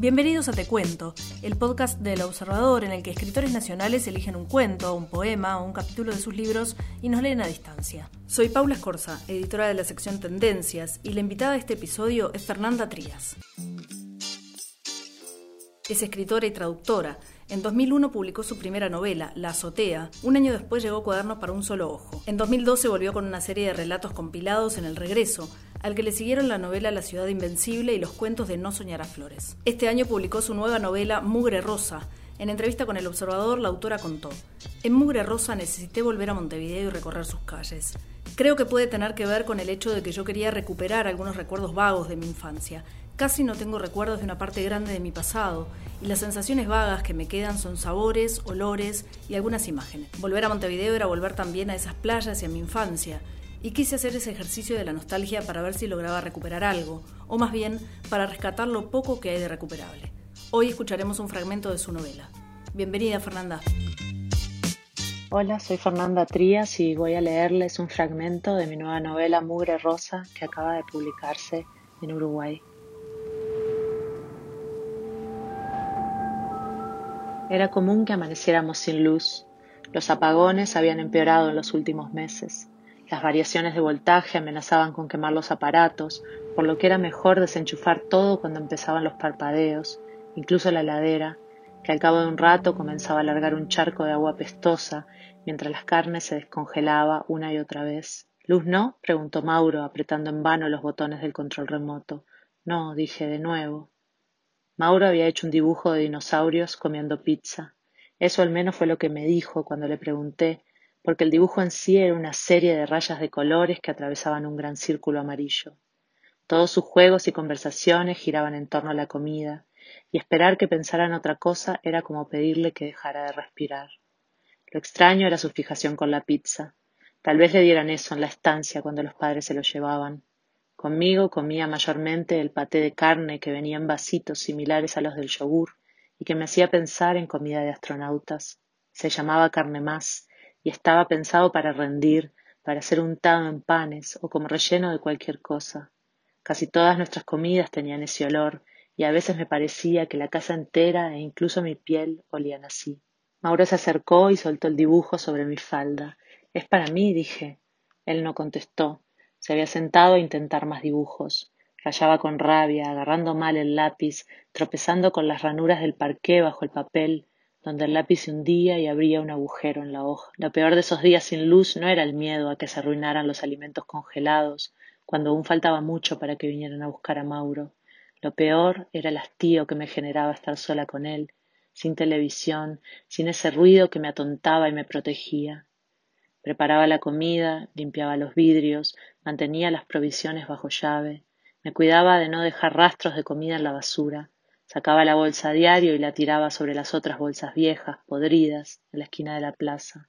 Bienvenidos a Te Cuento, el podcast del Observador en el que escritores nacionales eligen un cuento, un poema o un capítulo de sus libros y nos leen a distancia. Soy Paula Escorza, editora de la sección Tendencias, y la invitada de este episodio es Fernanda Trías. Es escritora y traductora. En 2001 publicó su primera novela, La azotea. Un año después llegó Cuadernos para un solo ojo. En 2012 volvió con una serie de relatos compilados en El Regreso, al que le siguieron la novela La ciudad invencible y los cuentos de No soñar a flores. Este año publicó su nueva novela Mugre Rosa. En entrevista con El Observador, la autora contó, En Mugre Rosa necesité volver a Montevideo y recorrer sus calles. Creo que puede tener que ver con el hecho de que yo quería recuperar algunos recuerdos vagos de mi infancia. Casi no tengo recuerdos de una parte grande de mi pasado, y las sensaciones vagas que me quedan son sabores, olores y algunas imágenes. Volver a Montevideo era volver también a esas playas y a mi infancia, y quise hacer ese ejercicio de la nostalgia para ver si lograba recuperar algo, o más bien para rescatar lo poco que hay de recuperable. Hoy escucharemos un fragmento de su novela. Bienvenida, Fernanda. Hola, soy Fernanda Trías y voy a leerles un fragmento de mi nueva novela Mugre Rosa que acaba de publicarse en Uruguay. Era común que amaneciéramos sin luz. Los apagones habían empeorado en los últimos meses. Las variaciones de voltaje amenazaban con quemar los aparatos, por lo que era mejor desenchufar todo cuando empezaban los parpadeos, incluso la heladera, que al cabo de un rato comenzaba a largar un charco de agua pestosa mientras las carnes se descongelaba una y otra vez. ¿Luz no? preguntó Mauro, apretando en vano los botones del control remoto. No, dije de nuevo. Mauro había hecho un dibujo de dinosaurios comiendo pizza. Eso al menos fue lo que me dijo cuando le pregunté porque el dibujo en sí era una serie de rayas de colores que atravesaban un gran círculo amarillo. Todos sus juegos y conversaciones giraban en torno a la comida, y esperar que pensara en otra cosa era como pedirle que dejara de respirar. Lo extraño era su fijación con la pizza. Tal vez le dieran eso en la estancia cuando los padres se lo llevaban. Conmigo comía mayormente el paté de carne que venía en vasitos similares a los del yogur y que me hacía pensar en comida de astronautas. Se llamaba carne más y estaba pensado para rendir, para ser untado en panes o como relleno de cualquier cosa. Casi todas nuestras comidas tenían ese olor, y a veces me parecía que la casa entera e incluso mi piel olían así. Mauro se acercó y soltó el dibujo sobre mi falda. Es para mí, dije. Él no contestó. Se había sentado a intentar más dibujos. Rayaba con rabia, agarrando mal el lápiz, tropezando con las ranuras del parqué bajo el papel, donde el lápiz se hundía y abría un agujero en la hoja. Lo peor de esos días sin luz no era el miedo a que se arruinaran los alimentos congelados, cuando aún faltaba mucho para que vinieran a buscar a Mauro. Lo peor era el hastío que me generaba estar sola con él, sin televisión, sin ese ruido que me atontaba y me protegía. Preparaba la comida, limpiaba los vidrios, mantenía las provisiones bajo llave, me cuidaba de no dejar rastros de comida en la basura, Sacaba la bolsa a diario y la tiraba sobre las otras bolsas viejas, podridas, en la esquina de la plaza.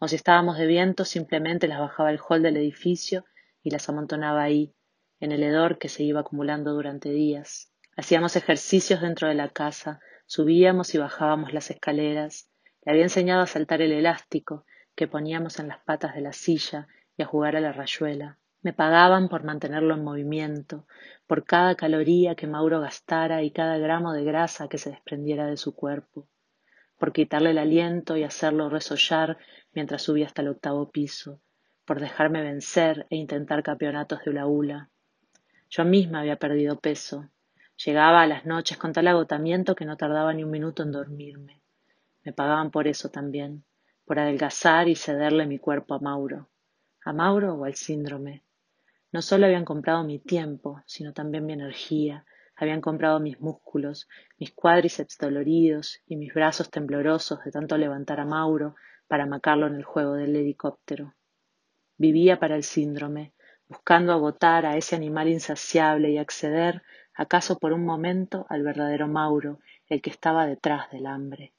O si estábamos de viento, simplemente las bajaba al hall del edificio y las amontonaba ahí, en el hedor que se iba acumulando durante días. Hacíamos ejercicios dentro de la casa, subíamos y bajábamos las escaleras. Le había enseñado a saltar el elástico que poníamos en las patas de la silla y a jugar a la rayuela. Me pagaban por mantenerlo en movimiento, por cada caloría que Mauro gastara y cada gramo de grasa que se desprendiera de su cuerpo, por quitarle el aliento y hacerlo resollar mientras subía hasta el octavo piso, por dejarme vencer e intentar campeonatos de hula Yo misma había perdido peso. Llegaba a las noches con tal agotamiento que no tardaba ni un minuto en dormirme. Me pagaban por eso también, por adelgazar y cederle mi cuerpo a Mauro. ¿A Mauro o al síndrome? No solo habían comprado mi tiempo, sino también mi energía, habían comprado mis músculos, mis cuádriceps doloridos y mis brazos temblorosos de tanto levantar a Mauro para macarlo en el juego del helicóptero. Vivía para el síndrome, buscando agotar a ese animal insaciable y acceder, acaso por un momento, al verdadero Mauro, el que estaba detrás del hambre.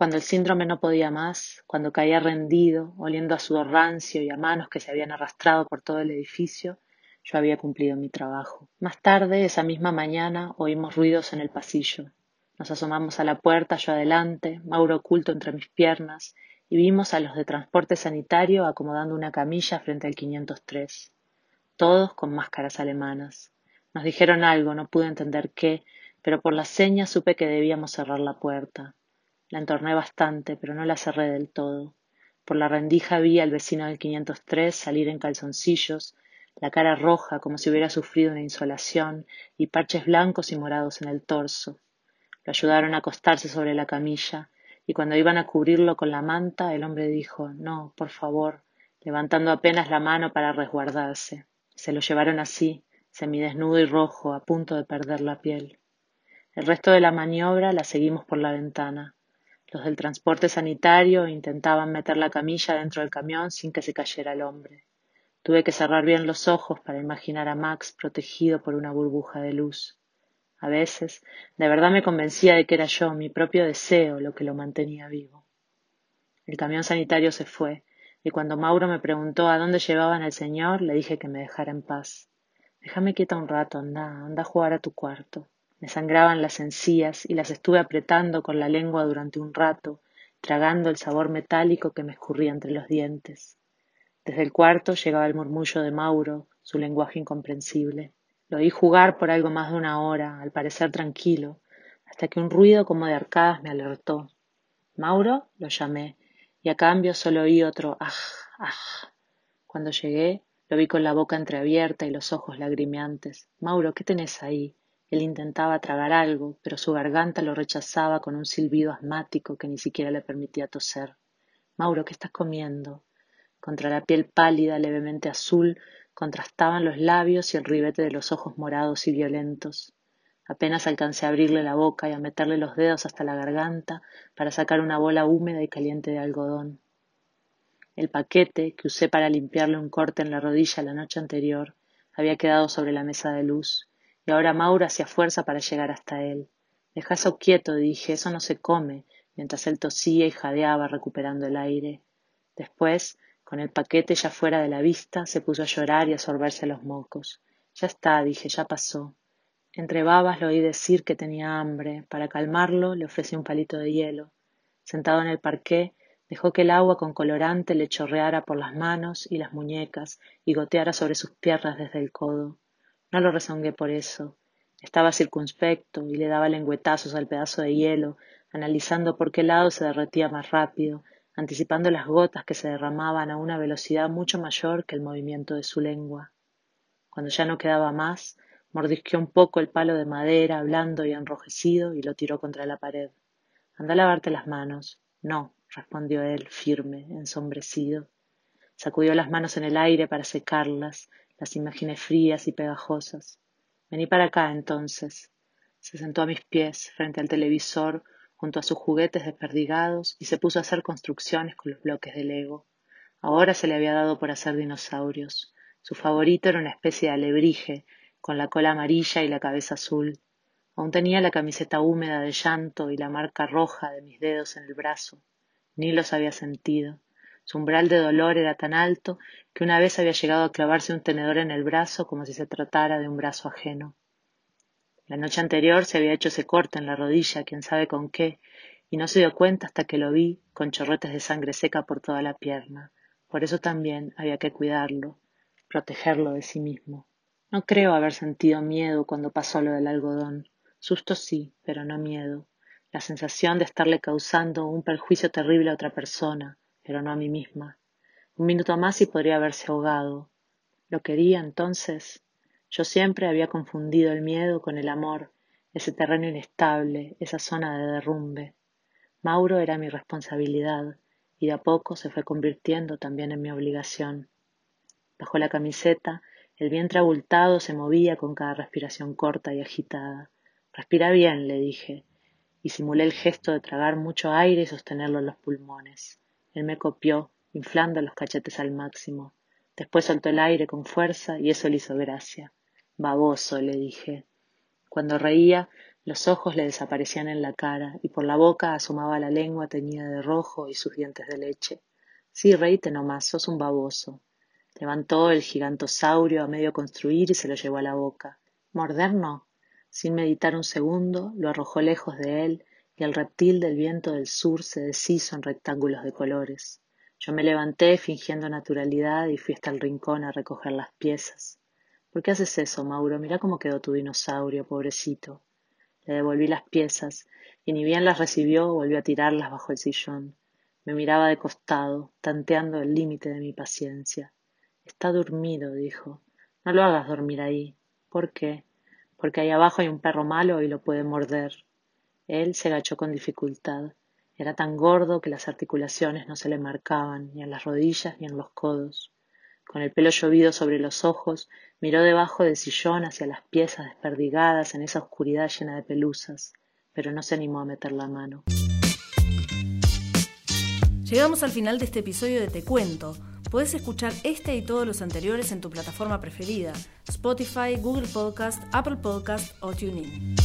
Cuando el síndrome no podía más, cuando caía rendido, oliendo a sudor rancio y a manos que se habían arrastrado por todo el edificio, yo había cumplido mi trabajo. Más tarde, esa misma mañana, oímos ruidos en el pasillo. Nos asomamos a la puerta, yo adelante, Mauro oculto entre mis piernas, y vimos a los de transporte sanitario acomodando una camilla frente al 503. Todos con máscaras alemanas. Nos dijeron algo, no pude entender qué, pero por las señas supe que debíamos cerrar la puerta. La entorné bastante, pero no la cerré del todo. Por la rendija vi al vecino del 503 salir en calzoncillos, la cara roja como si hubiera sufrido una insolación y parches blancos y morados en el torso. Lo ayudaron a acostarse sobre la camilla y cuando iban a cubrirlo con la manta el hombre dijo No, por favor, levantando apenas la mano para resguardarse. Se lo llevaron así, semidesnudo y rojo, a punto de perder la piel. El resto de la maniobra la seguimos por la ventana. Los del transporte sanitario intentaban meter la camilla dentro del camión sin que se cayera el hombre. Tuve que cerrar bien los ojos para imaginar a Max protegido por una burbuja de luz. A veces, de verdad me convencía de que era yo, mi propio deseo, lo que lo mantenía vivo. El camión sanitario se fue, y cuando Mauro me preguntó a dónde llevaban al señor, le dije que me dejara en paz. Déjame quieta un rato, anda, anda a jugar a tu cuarto. Me sangraban las encías y las estuve apretando con la lengua durante un rato, tragando el sabor metálico que me escurría entre los dientes. Desde el cuarto llegaba el murmullo de Mauro, su lenguaje incomprensible. Lo oí jugar por algo más de una hora, al parecer tranquilo, hasta que un ruido como de arcadas me alertó. Mauro lo llamé, y a cambio solo oí otro aj, aj. Cuando llegué, lo vi con la boca entreabierta y los ojos lagrimeantes. Mauro, ¿qué tenés ahí? Él intentaba tragar algo, pero su garganta lo rechazaba con un silbido asmático que ni siquiera le permitía toser. Mauro, ¿qué estás comiendo? Contra la piel pálida, levemente azul, contrastaban los labios y el ribete de los ojos morados y violentos. Apenas alcancé a abrirle la boca y a meterle los dedos hasta la garganta para sacar una bola húmeda y caliente de algodón. El paquete, que usé para limpiarle un corte en la rodilla la noche anterior, había quedado sobre la mesa de luz, y ahora Mauro hacía fuerza para llegar hasta él. Deja eso quieto, dije, eso no se come, mientras él tosía y jadeaba recuperando el aire. Después con el paquete ya fuera de la vista, se puso a llorar y a sorberse los mocos. Ya está, dije, ya pasó. Entre babas lo oí decir que tenía hambre. Para calmarlo, le ofrecí un palito de hielo. Sentado en el parqué, dejó que el agua con colorante le chorreara por las manos y las muñecas y goteara sobre sus piernas desde el codo. No lo rezongué por eso. Estaba circunspecto y le daba lengüetazos al pedazo de hielo, analizando por qué lado se derretía más rápido, anticipando las gotas que se derramaban a una velocidad mucho mayor que el movimiento de su lengua. Cuando ya no quedaba más, mordisqueó un poco el palo de madera, blando y enrojecido, y lo tiró contra la pared. Anda a lavarte las manos. No, respondió él, firme, ensombrecido. Sacudió las manos en el aire para secarlas, las imágenes frías y pegajosas. Vení para acá, entonces. Se sentó a mis pies, frente al televisor, junto a sus juguetes desperdigados y se puso a hacer construcciones con los bloques de Lego. Ahora se le había dado por hacer dinosaurios. Su favorito era una especie de alebrije, con la cola amarilla y la cabeza azul. Aún tenía la camiseta húmeda de llanto y la marca roja de mis dedos en el brazo. Ni los había sentido. Su umbral de dolor era tan alto que una vez había llegado a clavarse un tenedor en el brazo como si se tratara de un brazo ajeno. La noche anterior se había hecho ese corte en la rodilla, quién sabe con qué, y no se dio cuenta hasta que lo vi con chorretes de sangre seca por toda la pierna. Por eso también había que cuidarlo, protegerlo de sí mismo. No creo haber sentido miedo cuando pasó lo del algodón. Susto sí, pero no miedo. La sensación de estarle causando un perjuicio terrible a otra persona, pero no a mí misma. Un minuto más y podría haberse ahogado. ¿Lo quería entonces? Yo siempre había confundido el miedo con el amor, ese terreno inestable, esa zona de derrumbe. Mauro era mi responsabilidad y de a poco se fue convirtiendo también en mi obligación. Bajo la camiseta, el vientre abultado se movía con cada respiración corta y agitada. Respira bien, le dije, y simulé el gesto de tragar mucho aire y sostenerlo en los pulmones. Él me copió, inflando los cachetes al máximo. Después soltó el aire con fuerza y eso le hizo gracia. Baboso, le dije. Cuando reía, los ojos le desaparecían en la cara y por la boca asomaba la lengua teñida de rojo y sus dientes de leche. Sí, reíte nomás, sos un baboso. Levantó el gigantosaurio a medio construir y se lo llevó a la boca. ¿Morder no? Sin meditar un segundo, lo arrojó lejos de él y el reptil del viento del sur se deshizo en rectángulos de colores. Yo me levanté fingiendo naturalidad y fui hasta el rincón a recoger las piezas. ¿Por qué haces eso, Mauro? Mira cómo quedó tu dinosaurio, pobrecito. Le devolví las piezas y ni bien las recibió volvió a tirarlas bajo el sillón. Me miraba de costado, tanteando el límite de mi paciencia. Está dormido, dijo. No lo hagas dormir ahí. ¿Por qué? Porque ahí abajo hay un perro malo y lo puede morder. Él se agachó con dificultad. Era tan gordo que las articulaciones no se le marcaban, ni en las rodillas ni en los codos. Con el pelo llovido sobre los ojos, miró debajo del sillón hacia las piezas desperdigadas en esa oscuridad llena de pelusas, pero no se animó a meter la mano. Llegamos al final de este episodio de Te Cuento. Puedes escuchar este y todos los anteriores en tu plataforma preferida, Spotify, Google Podcast, Apple Podcast o TuneIn.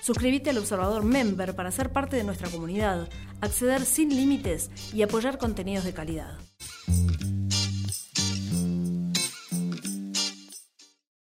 Suscríbete al Observador Member para ser parte de nuestra comunidad, acceder sin límites y apoyar contenidos de calidad.